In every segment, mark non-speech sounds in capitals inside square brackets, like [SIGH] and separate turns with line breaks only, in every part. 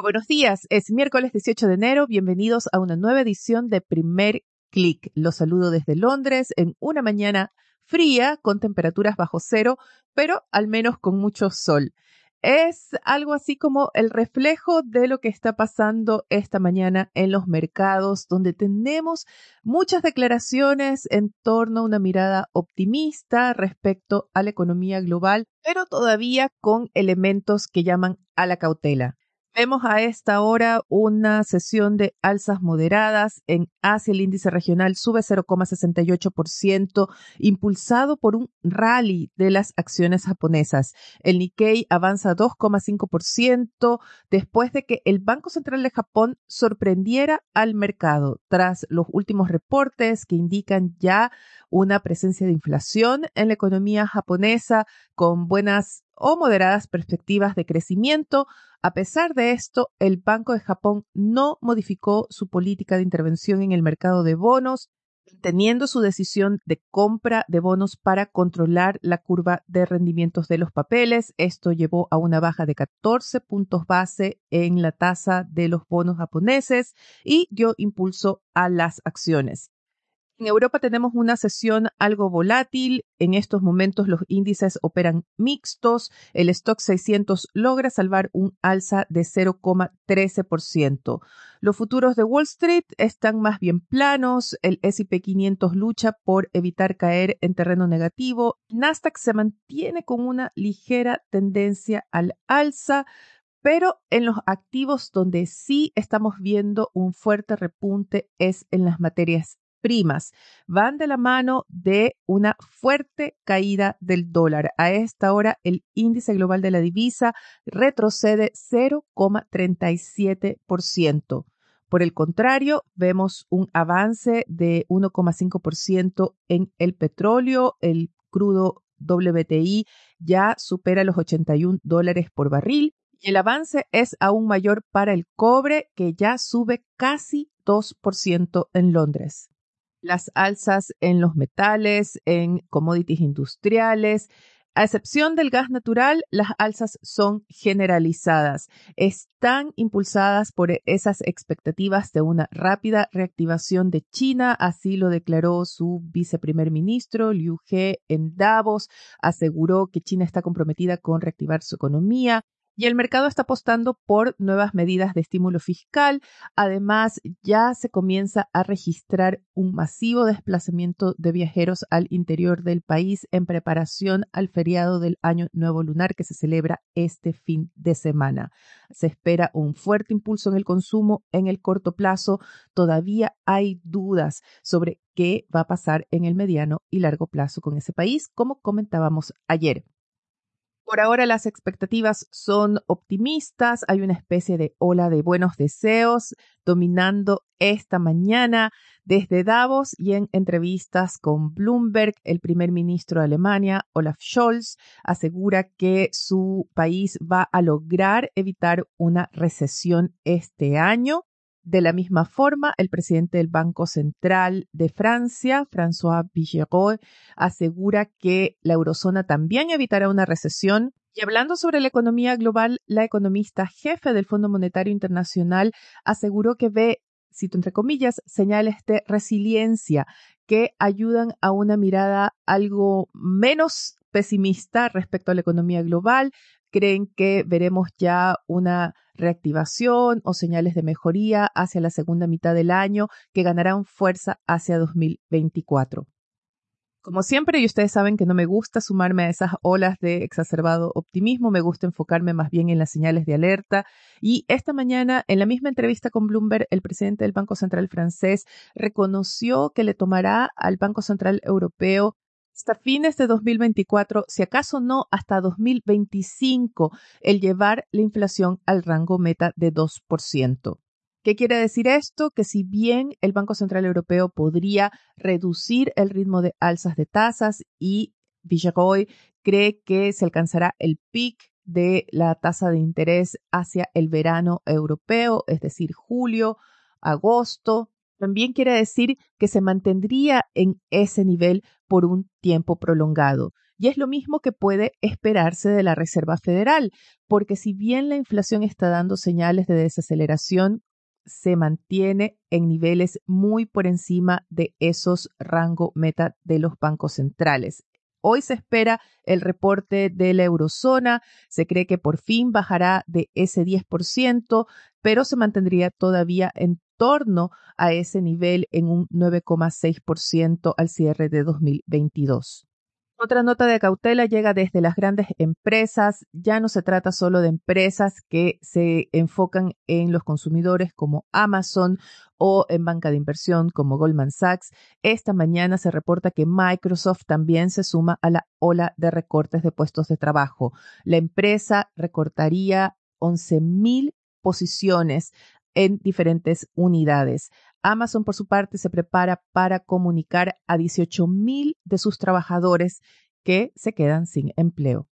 Buenos días. Es miércoles 18 de enero. Bienvenidos a una nueva edición de Primer Click. Los saludo desde Londres en una mañana fría con temperaturas bajo cero, pero al menos con mucho sol. Es algo así como el reflejo de lo que está pasando esta mañana en los mercados, donde tenemos muchas declaraciones en torno a una mirada optimista respecto a la economía global, pero todavía con elementos que llaman a la cautela. Vemos a esta hora una sesión de alzas moderadas. En Asia el índice regional sube 0,68%, impulsado por un rally de las acciones japonesas. El Nikkei avanza 2,5% después de que el Banco Central de Japón sorprendiera al mercado tras los últimos reportes que indican ya una presencia de inflación en la economía japonesa con buenas o moderadas perspectivas de crecimiento. A pesar de esto, el Banco de Japón no modificó su política de intervención en el mercado de bonos, teniendo su decisión de compra de bonos para controlar la curva de rendimientos de los papeles. Esto llevó a una baja de 14 puntos base en la tasa de los bonos japoneses y dio impulso a las acciones. En Europa tenemos una sesión algo volátil. En estos momentos los índices operan mixtos. El stock 600 logra salvar un alza de 0,13%. Los futuros de Wall Street están más bien planos. El S&P 500 lucha por evitar caer en terreno negativo. Nasdaq se mantiene con una ligera tendencia al alza pero en los activos donde sí estamos viendo un fuerte repunte es en las materias primas van de la mano de una fuerte caída del dólar. A esta hora, el índice global de la divisa retrocede 0,37%. Por el contrario, vemos un avance de 1,5% en el petróleo, el crudo WTI ya supera los 81 dólares por barril y el avance es aún mayor para el cobre que ya sube casi 2% en Londres las alzas en los metales, en commodities industriales. A excepción del gas natural, las alzas son generalizadas. Están impulsadas por esas expectativas de una rápida reactivación de China, así lo declaró su viceprimer ministro Liu He en Davos. Aseguró que China está comprometida con reactivar su economía y el mercado está apostando por nuevas medidas de estímulo fiscal. Además, ya se comienza a registrar un masivo desplazamiento de viajeros al interior del país en preparación al feriado del Año Nuevo Lunar que se celebra este fin de semana. Se espera un fuerte impulso en el consumo en el corto plazo. Todavía hay dudas sobre qué va a pasar en el mediano y largo plazo con ese país, como comentábamos ayer. Por ahora las expectativas son optimistas, hay una especie de ola de buenos deseos dominando esta mañana desde Davos y en entrevistas con Bloomberg, el primer ministro de Alemania, Olaf Scholz, asegura que su país va a lograr evitar una recesión este año. De la misma forma, el presidente del Banco Central de Francia, François Villeroy, asegura que la eurozona también evitará una recesión. Y hablando sobre la economía global, la economista jefe del Fondo Monetario Internacional aseguró que ve, cito entre comillas, señales de resiliencia que ayudan a una mirada algo menos pesimista respecto a la economía global, creen que veremos ya una reactivación o señales de mejoría hacia la segunda mitad del año que ganarán fuerza hacia 2024. Como siempre, y ustedes saben que no me gusta sumarme a esas olas de exacerbado optimismo, me gusta enfocarme más bien en las señales de alerta. Y esta mañana, en la misma entrevista con Bloomberg, el presidente del Banco Central francés reconoció que le tomará al Banco Central Europeo hasta fines de 2024, si acaso no hasta 2025, el llevar la inflación al rango meta de 2%. ¿Qué quiere decir esto? Que si bien el Banco Central Europeo podría reducir el ritmo de alzas de tasas y Villagoy cree que se alcanzará el pic de la tasa de interés hacia el verano europeo, es decir, julio, agosto, también quiere decir que se mantendría en ese nivel por un tiempo prolongado. Y es lo mismo que puede esperarse de la Reserva Federal, porque si bien la inflación está dando señales de desaceleración, se mantiene en niveles muy por encima de esos rango meta de los bancos centrales. Hoy se espera el reporte de la eurozona, se cree que por fin bajará de ese 10%, pero se mantendría todavía en torno a ese nivel en un 9,6% al cierre de 2022. Otra nota de cautela llega desde las grandes empresas. Ya no se trata solo de empresas que se enfocan en los consumidores como Amazon o en banca de inversión como Goldman Sachs. Esta mañana se reporta que Microsoft también se suma a la ola de recortes de puestos de trabajo. La empresa recortaría 11.000 posiciones en diferentes unidades. Amazon, por su parte, se prepara para comunicar a 18 mil de sus trabajadores que se quedan sin empleo.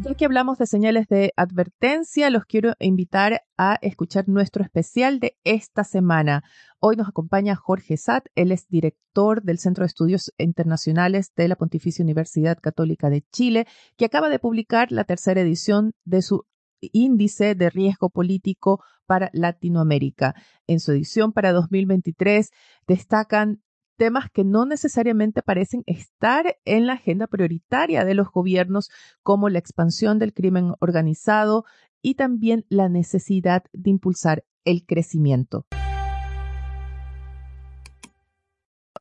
Ya que hablamos de señales de advertencia, los quiero invitar a escuchar nuestro especial de esta semana. Hoy nos acompaña Jorge Satt, él es director del Centro de Estudios Internacionales de la Pontificia Universidad Católica de Chile, que acaba de publicar la tercera edición de su índice de riesgo político para Latinoamérica. En su edición para 2023 destacan temas que no necesariamente parecen estar en la agenda prioritaria de los gobiernos, como la expansión del crimen organizado y también la necesidad de impulsar el crecimiento.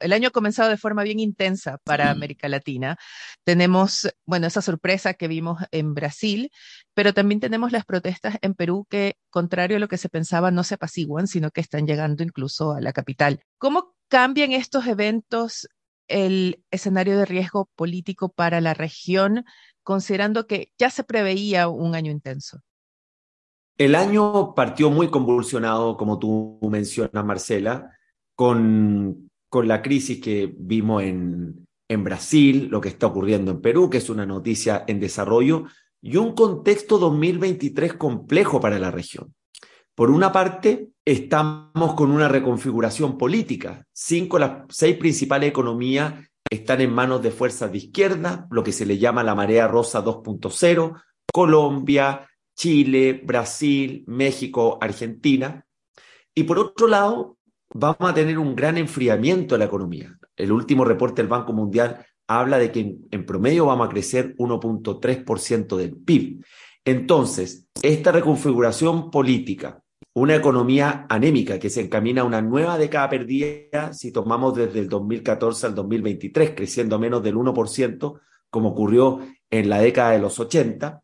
El año ha comenzado de forma bien intensa para América Latina. Tenemos, bueno, esa sorpresa que vimos en Brasil, pero también tenemos las protestas en Perú que, contrario a lo que se pensaba, no se apaciguan, sino que están llegando incluso a la capital. ¿Cómo cambian estos eventos el escenario de riesgo político para la región, considerando que ya se preveía un año intenso?
El año partió muy convulsionado, como tú mencionas, Marcela, con con la crisis que vimos en, en Brasil, lo que está ocurriendo en Perú, que es una noticia en desarrollo, y un contexto 2023 complejo para la región. Por una parte, estamos con una reconfiguración política. Cinco las seis principales economías están en manos de fuerzas de izquierda, lo que se le llama la marea rosa 2.0, Colombia, Chile, Brasil, México, Argentina. Y por otro lado, vamos a tener un gran enfriamiento de la economía. El último reporte del Banco Mundial habla de que en, promedio vamos a crecer 1.3% del PIB. Entonces, esta reconfiguración política, una economía anémica que se encamina a una nueva década perdida si tomamos desde el 2014 al 2023, creciendo menos del 1%, como ocurrió en la década de los 80,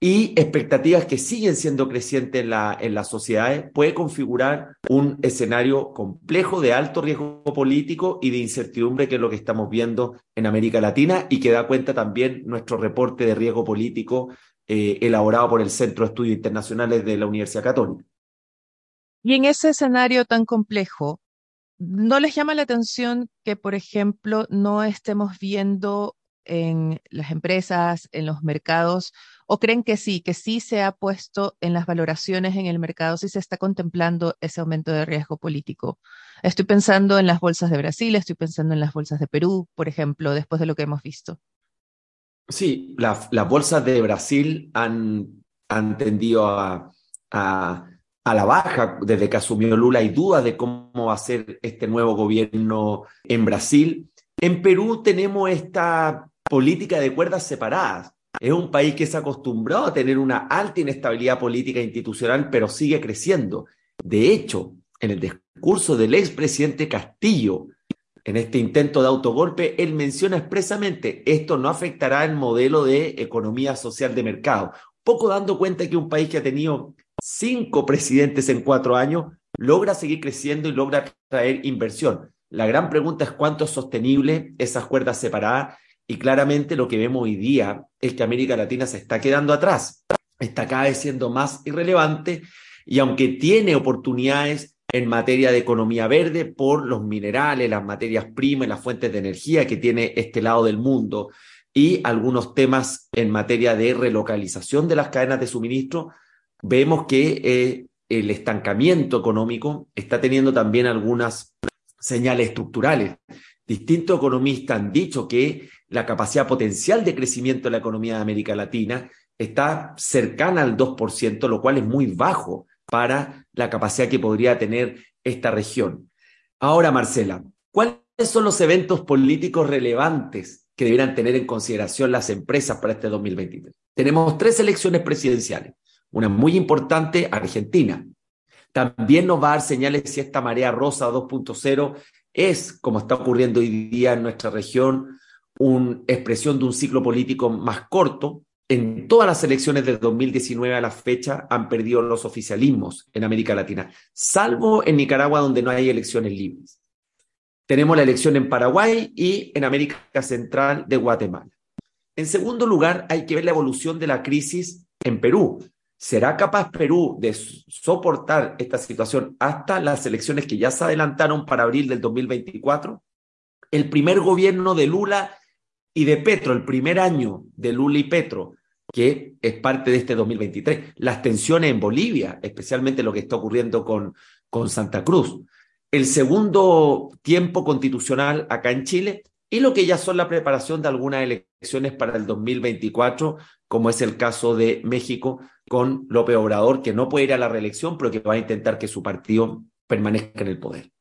y expectativas que siguen siendo crecientes en, la, en las sociedades, puede configurar un escenario complejo de alto riesgo político y de incertidumbre, que es lo que estamos viendo en América Latina y que da cuenta también nuestro reporte de riesgo político eh, elaborado por el Centro de Estudios Internacionales de la Universidad Católica.
Y en ese escenario tan complejo, ¿no les llama la atención que, por ejemplo, no estemos viendo en las empresas, en los mercados, o creen que sí, que sí se ha puesto en las valoraciones en el mercado, sí se está contemplando ese aumento de riesgo político? Estoy pensando en las bolsas de Brasil, estoy pensando en las bolsas de Perú, por ejemplo, después de lo que hemos visto.
Sí, las bolsas de Brasil han, tendido a, a, a la baja desde que asumió Lula. Hay dudas de cómo va a ser este nuevo gobierno en Brasil. En Perú tenemos esta política de cuerdas separadas. Es un país que se ha acostumbrado a tener una alta inestabilidad política e institucional, pero sigue creciendo. De hecho, en el discurso del expresidente Castillo, en este intento de autogolpe, él menciona expresamente, esto no afectará el modelo de economía social de mercado, poco dando cuenta que un país que ha tenido cinco presidentes en cuatro años logra seguir creciendo y logra traer inversión. La gran pregunta es cuánto es sostenible esas cuerdas separadas y claramente lo que vemos hoy día es que América Latina se está quedando atrás. está cada vez siendo más irrelevante y aunque tiene oportunidades en materia de economía verde por los minerales, las materias primas, las fuentes de energía que tiene este lado del mundo y algunos temas en materia de relocalización de las cadenas de suministro, vemos que eh, el estancamiento económico está teniendo también algunas señales estructurales. Distintos economistas han dicho que la capacidad potencial de crecimiento de la economía de América Latina está cercana al 2%, lo cual es muy bajo para la capacidad que podría tener esta región. Ahora, Marcela, ¿cuáles son los eventos políticos relevantes que deberán tener en consideración las empresas para este 2023? Tenemos tres elecciones presidenciales. Una muy importante, Argentina. También nos va a dar señales si esta marea rosa 2.0 es, como está ocurriendo hoy día en nuestra región, una expresión de un ciclo político más corto, en todas las elecciones de 2019 a la fecha han perdido los oficialismos en América Latina, salvo en Nicaragua donde no hay elecciones libres. Tenemos la elección en Paraguay y en América Central de Guatemala. En segundo lugar, hay que ver la evolución de la crisis en Perú. ¿Será capaz Perú de soportar esta situación hasta las elecciones que ya se adelantaron para abril del 2024? El primer gobierno de Lula y de Petro, el primer año de Lula y Petro, que es parte de este 2023, las tensiones en Bolivia, especialmente lo que está ocurriendo con, con Santa Cruz, el segundo tiempo constitucional acá en Chile y lo que ya son la preparación de algunas elecciones para el 2024, como es el caso de México con López Obrador, que no puede ir a la reelección, pero que va a intentar que su partido permanezca en el poder.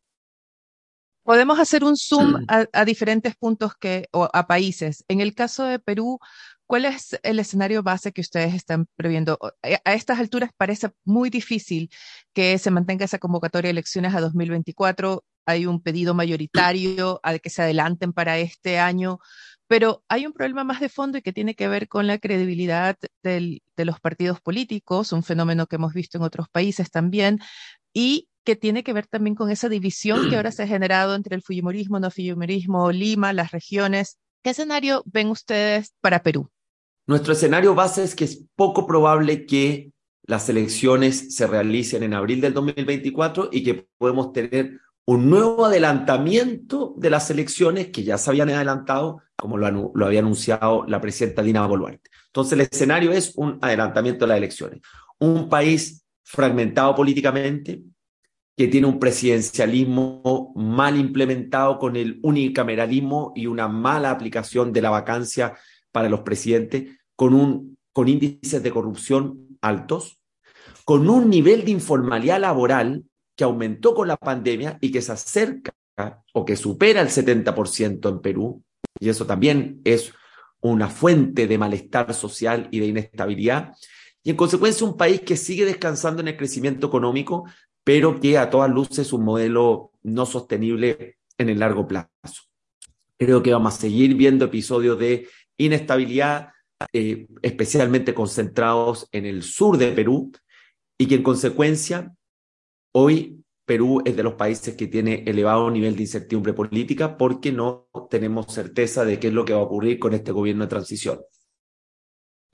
Podemos hacer un zoom [CLEARS THROAT] a, diferentes puntos que, o a países. En el caso de Perú, ¿cuál es el escenario base que ustedes están previendo? A estas alturas parece muy difícil que se mantenga esa convocatoria de elecciones a 2024. Hay un pedido mayoritario al que se adelanten para este año, pero hay un problema más de fondo y que tiene que ver con la credibilidad de los partidos políticos, un fenómeno que hemos visto en otros países también, y que tiene que ver también con esa división que ahora [CLEARS THROAT] se ha generado entre el Fujimorismo, no Fujimorismo, Lima, las regiones. ¿Qué escenario ven ustedes para Perú?
Nuestro escenario base es que es poco probable que las elecciones se realicen en abril del 2024 y que podemos tener un nuevo adelantamiento de las elecciones que ya se habían adelantado, como lo, lo había anunciado la presidenta Dina Boluarte. Entonces, el escenario es un adelantamiento de las elecciones. Un país fragmentado políticamente, que tiene un presidencialismo mal implementado con el unicameralismo y una mala aplicación de la vacancia para los presidentes, con, un, con índices de corrupción altos, con un nivel de informalidad laboral que aumentó con la pandemia y que se acerca o que supera el 70% en Perú, y eso también es una fuente de malestar social y de inestabilidad, y en consecuencia un país que sigue descansando en el crecimiento económico, pero que a todas luces es un modelo no sostenible en el largo plazo. Creo que vamos a seguir viendo episodios de inestabilidad, eh, especialmente concentrados en el sur de Perú, y que en consecuencia hoy Perú es de los países que tiene elevado nivel de incertidumbre política porque no tenemos certeza de qué es lo que va a ocurrir con este gobierno de transición.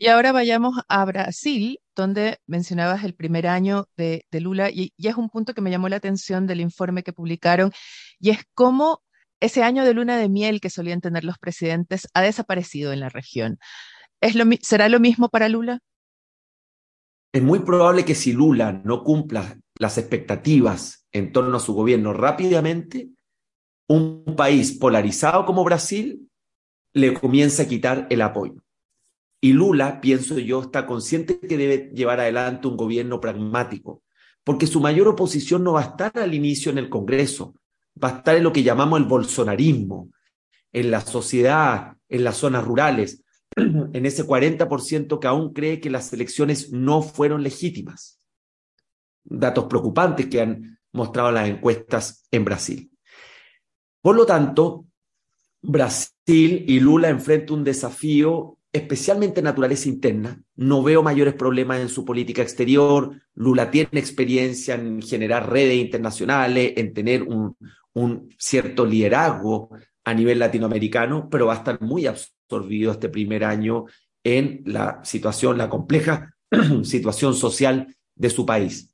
Y ahora vayamos a Brasil, donde mencionabas el primer año de, Lula, y, es un punto que me llamó la atención del informe que publicaron, y es cómo ese año de luna de miel que solían tener los presidentes ha desaparecido en la región. ¿Es lo, ¿Será lo mismo para Lula?
Es muy probable que si Lula no cumpla las expectativas en torno a su gobierno rápidamente, un país polarizado como Brasil le comienza a quitar el apoyo. Y Lula, pienso yo, está consciente que debe llevar adelante un gobierno pragmático, porque su mayor oposición no va a estar al inicio en el Congreso, va a estar en lo que llamamos el bolsonarismo, en la sociedad, en las zonas rurales, [CLEARS THROAT] en ese 40% que aún cree que las elecciones no fueron legítimas. Datos preocupantes que han mostrado las encuestas en Brasil. Por lo tanto, Brasil y Lula enfrentan un desafío especialmente naturaleza interna. No veo mayores problemas en su política exterior. Lula tiene experiencia en generar redes internacionales, en tener un, un cierto liderazgo a nivel latinoamericano, pero va a estar muy absorbido este primer año en la situación, la compleja [CLEARS THROAT] situación social de su país.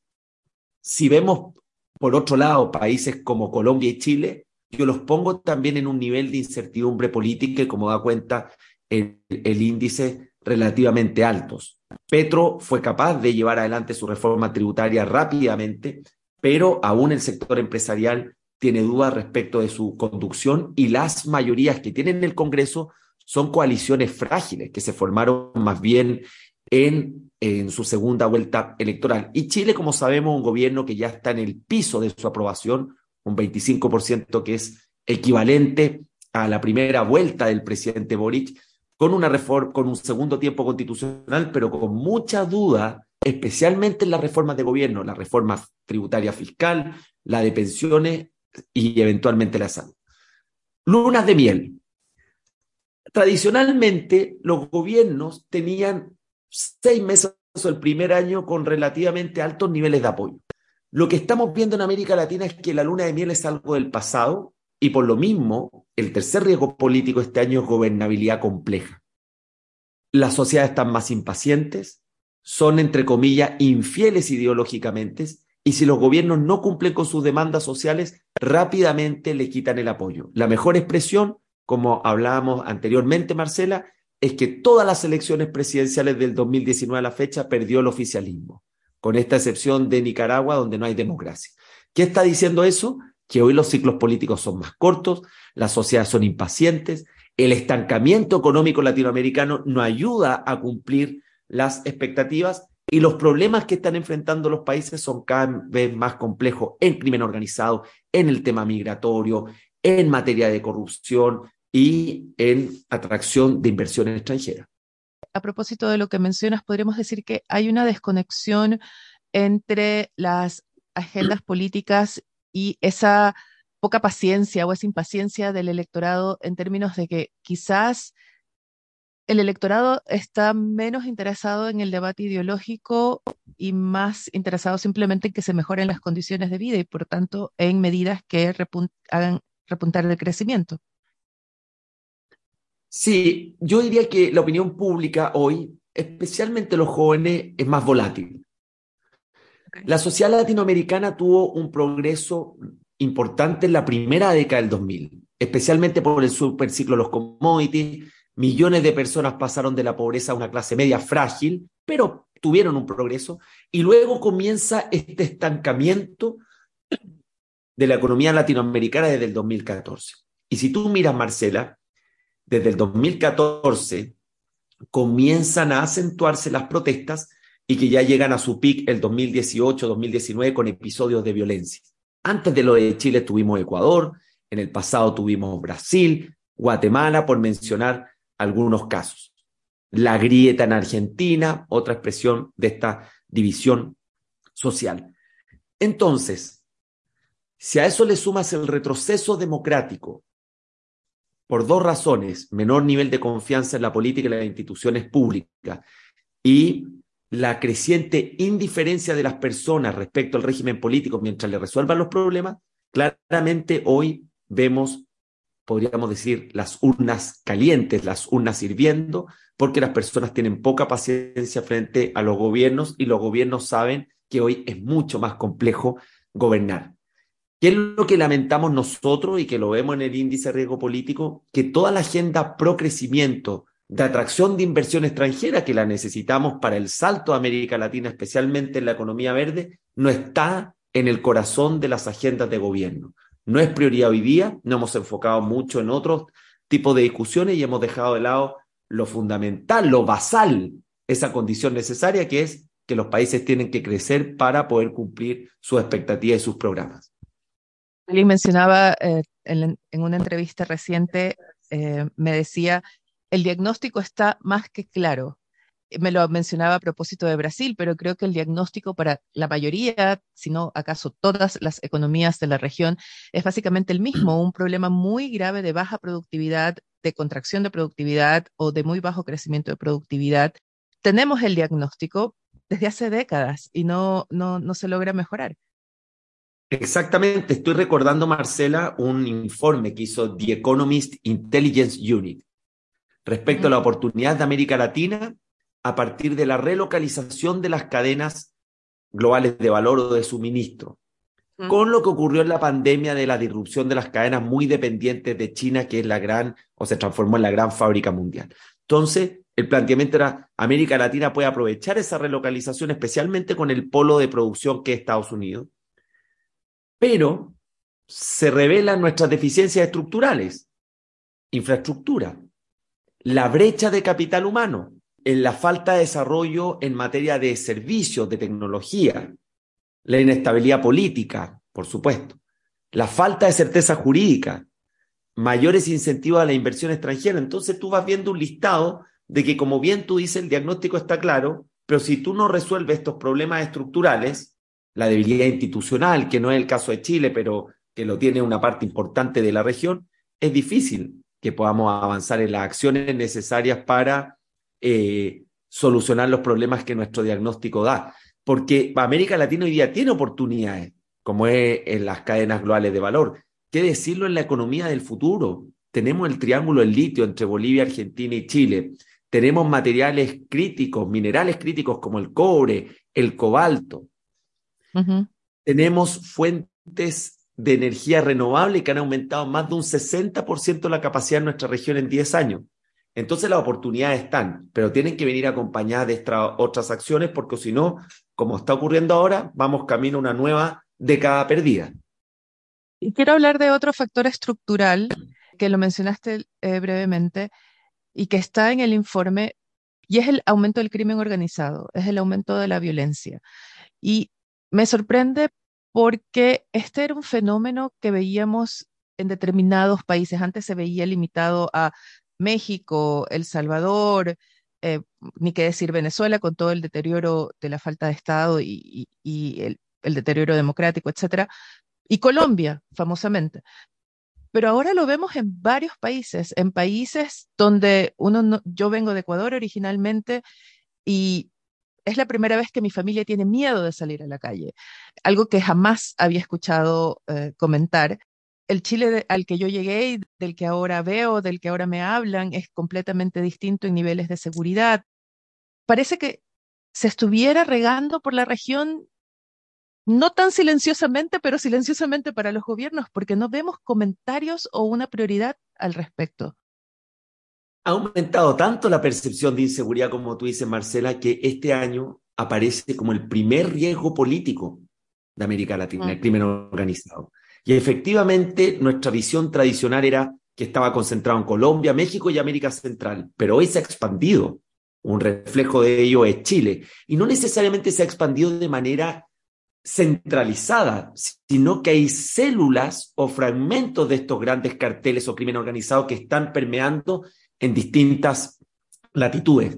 Si vemos, por otro lado, países como Colombia y Chile, yo los pongo también en un nivel de incertidumbre política y como da cuenta el, índice relativamente altos. Petro fue capaz de llevar adelante su reforma tributaria rápidamente, pero aún el sector empresarial tiene dudas respecto de su conducción y las mayorías que tienen en el Congreso son coaliciones frágiles que se formaron más bien en, en su segunda vuelta electoral. Y Chile, como sabemos, un gobierno que ya está en el piso de su aprobación, un 25% que es equivalente a la primera vuelta del presidente Boric, con una reforma, con un segundo tiempo constitucional, pero con mucha duda, especialmente en las reformas de gobierno, la reforma tributaria fiscal, la de pensiones y eventualmente la salud. Lunas de miel. Tradicionalmente, los gobiernos tenían seis meses el primer año con relativamente altos niveles de apoyo. Lo que estamos viendo en América Latina es que la luna de miel es algo del pasado y por lo mismo el tercer riesgo político este año es gobernabilidad compleja. Las sociedades están más impacientes, son entre comillas infieles ideológicamente y si los gobiernos no cumplen con sus demandas sociales, rápidamente le quitan el apoyo. La mejor expresión, como hablábamos anteriormente, Marcela, es que todas las elecciones presidenciales del 2019 a la fecha perdió el oficialismo, con esta excepción de Nicaragua, donde no hay democracia. ¿Qué está diciendo eso? Que hoy los ciclos políticos son más cortos, las sociedades son impacientes, el estancamiento económico latinoamericano no ayuda a cumplir las expectativas y los problemas que están enfrentando los países son cada vez más complejos en crimen organizado, en el tema migratorio, en materia de corrupción y en atracción de inversiones extranjeras.
A propósito de lo que mencionas, podríamos decir que hay una desconexión entre las agendas políticas y esa poca paciencia o esa impaciencia del electorado en términos de que quizás el electorado está menos interesado en el debate ideológico y más interesado simplemente en que se mejoren las condiciones de vida y por tanto en medidas que hagan repuntar el crecimiento.
Sí, yo diría que la opinión pública hoy, especialmente los jóvenes, es más volátil. La sociedad latinoamericana tuvo un progreso importante en la primera década del 2000, especialmente por el superciclo de los commodities, Millones de personas pasaron de la pobreza a una clase media frágil, pero tuvieron un progreso. Y luego comienza este estancamiento de la economía latinoamericana desde el 2014. Y si tú miras, Marcela, desde el 2014 comienzan a acentuarse las protestas y que ya llegan a su pic el 2018-2019 con episodios de violencia. Antes de lo de Chile tuvimos Ecuador, en el pasado tuvimos Brasil, Guatemala, por mencionar algunos casos. La grieta en Argentina, otra expresión de esta división social. Entonces, si a eso le sumas el retroceso democrático, por dos razones, menor nivel de confianza en la política y las instituciones públicas y la creciente indiferencia de las personas respecto al régimen político mientras le resuelvan los problemas, claramente hoy vemos podríamos decir, las urnas calientes, las urnas hirviendo, porque las personas tienen poca paciencia frente a los gobiernos y los gobiernos saben que hoy es mucho más complejo gobernar. ¿Qué es lo que lamentamos nosotros y que lo vemos en el índice de riesgo político? Que toda la agenda pro crecimiento, de atracción de inversión extranjera que la necesitamos para el salto a América Latina, especialmente en la economía verde, no está en el corazón de las agendas de gobierno. No es prioridad hoy día, no hemos enfocado mucho en otros tipos de discusiones y hemos dejado de lado lo fundamental, lo basal, esa condición necesaria que es que los países tienen que crecer para poder cumplir sus expectativas y sus programas.
Alguien mencionaba eh, en, una entrevista reciente, eh, me decía, el diagnóstico está más que claro me lo mencionaba a propósito de Brasil, pero creo que el diagnóstico para la mayoría, si no acaso todas las economías de la región, es básicamente el mismo, un problema muy grave de baja productividad, de contracción de productividad o de muy bajo crecimiento de productividad. Tenemos el diagnóstico desde hace décadas y no, no, no se logra mejorar.
Exactamente, estoy recordando, Marcela, un informe que hizo The Economist Intelligence Unit respecto a la oportunidad de América Latina a partir de la relocalización de las cadenas globales de valor o de suministro, con lo que ocurrió en la pandemia de la disrupción de las cadenas muy dependientes de China, que es la gran, o se transformó en la gran fábrica mundial. Entonces, el planteamiento era, América Latina puede aprovechar esa relocalización, especialmente con el polo de producción que es Estados Unidos, pero se revelan nuestras deficiencias estructurales, infraestructura, la brecha de capital humano, en la falta de desarrollo en materia de servicios, de tecnología, la inestabilidad política, por supuesto, la falta de certeza jurídica, mayores incentivos a la inversión extranjera. Entonces tú vas viendo un listado de que, como bien tú dices, el diagnóstico está claro, pero si tú no resuelves estos problemas estructurales, la debilidad institucional, que no es el caso de Chile, pero que lo tiene una parte importante de la región, es difícil que podamos avanzar en las acciones necesarias para eh, solucionar los problemas que nuestro diagnóstico da. Porque América Latina hoy día tiene oportunidades, como es en las cadenas globales de valor. ¿Qué decirlo en la economía del futuro? Tenemos el triángulo del litio entre Bolivia, Argentina y Chile. Tenemos materiales críticos, minerales críticos como el cobre, el cobalto. Tenemos fuentes de energía renovable que han aumentado más de un 60% la capacidad de nuestra región en 10 años. Entonces las oportunidades están, pero tienen que venir acompañadas de otras acciones porque si no, como está ocurriendo ahora, vamos camino a una nueva década perdida.
Y quiero hablar de otro factor estructural que lo mencionaste eh, brevemente y que está en el informe, y es el aumento del crimen organizado, es el aumento de la violencia. Y me sorprende porque este era un fenómeno que veíamos en determinados países. Antes se veía limitado a México, El Salvador, eh, ni qué decir Venezuela, con todo el deterioro de la falta de Estado y, el, deterioro democrático, etcétera, y Colombia, famosamente. Pero ahora lo vemos en varios países, en países donde uno yo vengo de Ecuador originalmente y es la primera vez que mi familia tiene miedo de salir a la calle, algo que jamás había escuchado eh, comentar. El Chile al que yo llegué y del que ahora veo, del que ahora me hablan, es completamente distinto en niveles de seguridad. Parece que se estuviera regando por la región, no tan silenciosamente, pero silenciosamente para los gobiernos, porque no vemos comentarios o una prioridad al respecto.
Ha aumentado tanto la percepción de inseguridad, como tú dices, Marcela, que este año aparece como el primer riesgo político de América Latina, el crimen organizado. Y efectivamente, nuestra visión tradicional era que estaba concentrado en Colombia, México y América Central, pero hoy se ha expandido. Un reflejo de ello es Chile. Y no necesariamente se ha expandido de manera centralizada, sino que hay células o fragmentos de estos grandes carteles o crimen organizado que están permeando en distintas latitudes.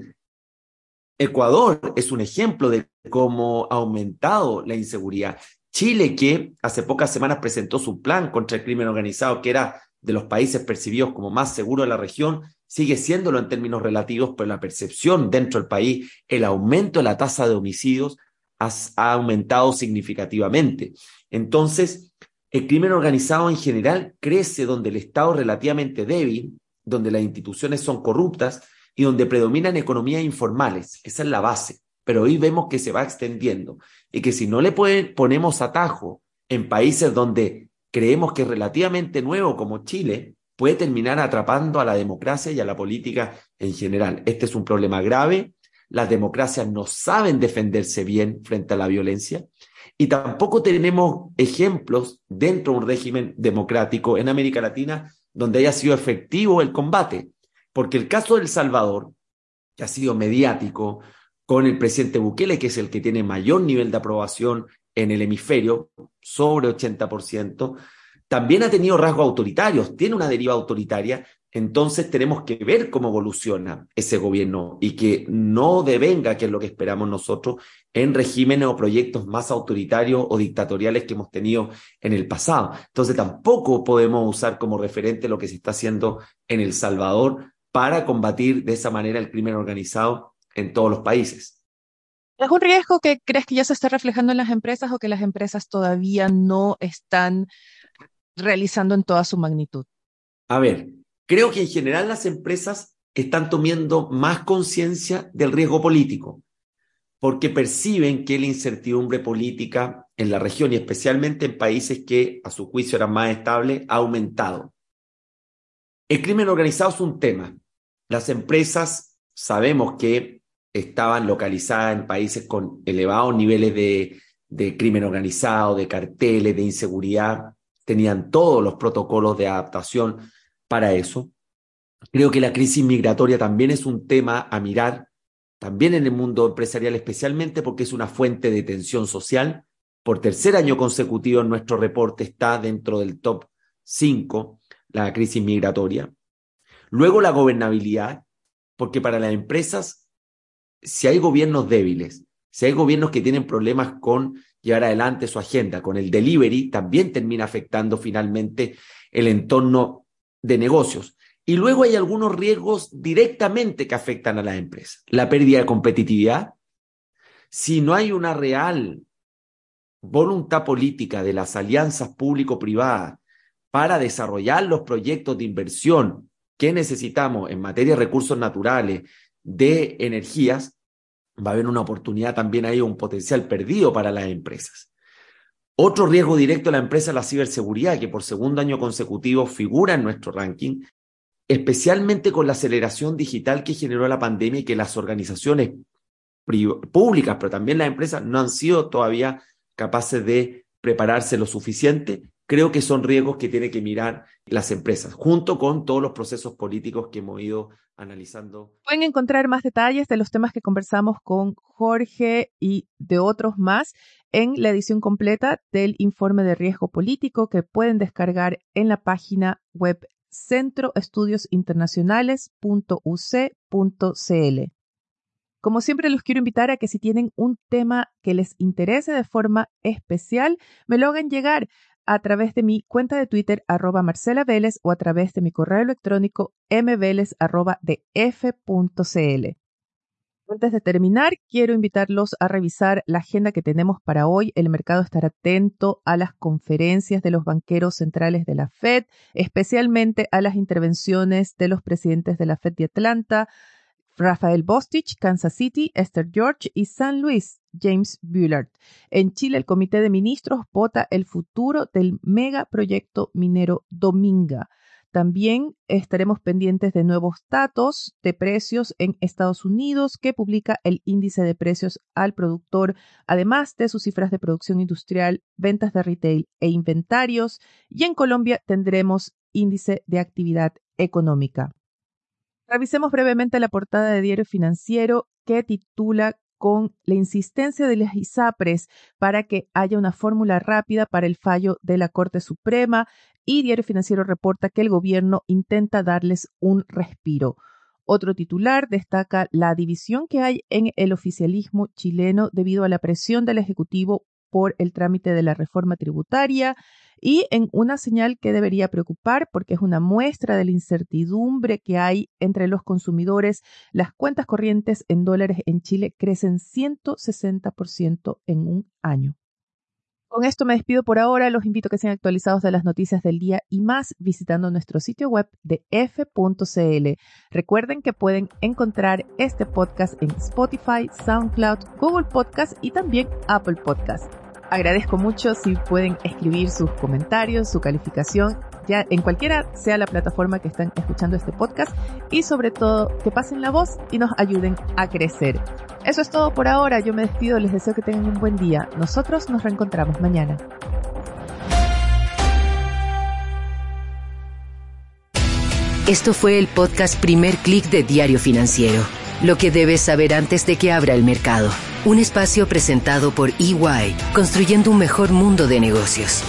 Ecuador es un ejemplo de cómo ha aumentado la inseguridad. Chile, que hace pocas semanas presentó su plan contra el crimen organizado, que era de los países percibidos como más seguros de la región, sigue siéndolo en términos relativos, pero la percepción dentro del país, el aumento de la tasa de homicidios ha, ha aumentado significativamente. Entonces, el crimen organizado en general crece donde el Estado es relativamente débil, donde las instituciones son corruptas y donde predominan economías informales. Esa es la base. Pero hoy vemos que se va extendiendo y que si no le ponemos atajo en países donde creemos que es relativamente nuevo como Chile, puede terminar atrapando a la democracia y a la política en general. Este es un problema grave. Las democracias no saben defenderse bien frente a la violencia y tampoco tenemos ejemplos dentro de un régimen democrático en América Latina donde haya sido efectivo el combate. Porque el caso de El Salvador, que ha sido mediático, con el presidente Bukele, que es el que tiene mayor nivel de aprobación en el hemisferio, sobre 80%, también ha tenido rasgos autoritarios, tiene una deriva autoritaria, entonces tenemos que ver cómo evoluciona ese gobierno y que no devenga, que es lo que esperamos nosotros, en regímenes o proyectos más autoritarios o dictatoriales que hemos tenido en el pasado. Entonces tampoco podemos usar como referente lo que se está haciendo en El Salvador para combatir de esa manera el crimen organizado en todos los países.
¿Es un riesgo que crees que ya se está reflejando en las empresas o que las empresas todavía no están realizando en toda su magnitud?
A ver, creo que en general las empresas están tomando más conciencia del riesgo político, porque perciben que la incertidumbre política en la región y especialmente en países que a su juicio eran más estables ha aumentado. El crimen organizado es un tema. Las empresas sabemos que estaban localizadas en países con elevados niveles de, de crimen organizado, de carteles, de inseguridad, tenían todos los protocolos de adaptación para eso. Creo que la crisis migratoria también es un tema a mirar, también en el mundo empresarial, especialmente porque es una fuente de tensión social. Por tercer año consecutivo en nuestro reporte está dentro del top 5 la crisis migratoria. Luego la gobernabilidad, porque para las empresas, si hay gobiernos débiles, si hay gobiernos que tienen problemas con llevar adelante su agenda, con el delivery, también termina afectando finalmente el entorno de negocios. Y luego hay algunos riesgos directamente que afectan a la empresa. La pérdida de competitividad. Si no hay una real voluntad política de las alianzas público-privadas para desarrollar los proyectos de inversión que necesitamos en materia de recursos naturales, de energías, va a haber una oportunidad también ahí, un potencial perdido para las empresas. Otro riesgo directo a la empresa es la ciberseguridad, que por segundo año consecutivo figura en nuestro ranking especialmente con la aceleración digital que generó la pandemia y que las organizaciones públicas, pero también las empresas, no han sido todavía capaces de prepararse lo suficiente, creo que son riesgos que tienen que mirar las empresas, junto con todos los procesos políticos que hemos ido analizando.
Pueden encontrar más detalles de los temas que conversamos con Jorge y de otros más en la edición completa del informe de riesgo político que pueden descargar en la página web centroestudios.internacionales.uc.cl. Como siempre, los quiero invitar a que si tienen un tema que les interese de forma especial, me lo hagan llegar a través de mi cuenta de Twitter, arroba Marcela Vélez, o a través de mi correo electrónico mvélez, arroba de antes de terminar, quiero invitarlos a revisar la agenda que tenemos para hoy. El mercado estará atento a las conferencias de los banqueros centrales de la Fed, especialmente a las intervenciones de los presidentes de la Fed de Atlanta, Rafael Bostich, Kansas City, Esther George y San Luis, James Bullard. En Chile, el Comité de Ministros vota el futuro del megaproyecto minero Dominga. También estaremos pendientes de nuevos datos de precios en Estados Unidos que publica el índice de precios al productor, además de sus cifras de producción industrial, ventas de retail e inventarios. Y en Colombia tendremos índice de actividad económica. Revisemos brevemente la portada de Diario Financiero que titula con la insistencia de las ISAPRES para que haya una fórmula rápida para el fallo de la Corte Suprema y Diario Financiero reporta que el gobierno intenta darles un respiro. Otro titular destaca la división que hay en el oficialismo chileno debido a la presión del Ejecutivo por el trámite de la reforma tributaria y en una señal que debería preocupar porque es una muestra de la incertidumbre que hay entre los consumidores. Las cuentas corrientes en dólares en Chile crecen 160% en un año. Con esto me despido por ahora. Los invito a que sean actualizados de las noticias del día y más visitando nuestro sitio web de f.cl. Recuerden que pueden encontrar este podcast en Spotify, SoundCloud, Google Podcast y también Apple Podcast. Agradezco mucho si pueden escribir sus comentarios, su calificación, ya en cualquiera sea la plataforma que están escuchando este podcast y sobre todo que pasen la voz y nos ayuden a crecer. Eso es todo por ahora, yo me despido, les deseo que tengan un buen día. Nosotros nos reencontramos mañana.
Esto fue el podcast Primer Click de Diario Financiero, lo que debes saber antes de que abra el mercado. Un espacio presentado por EY, construyendo un mejor mundo de negocios.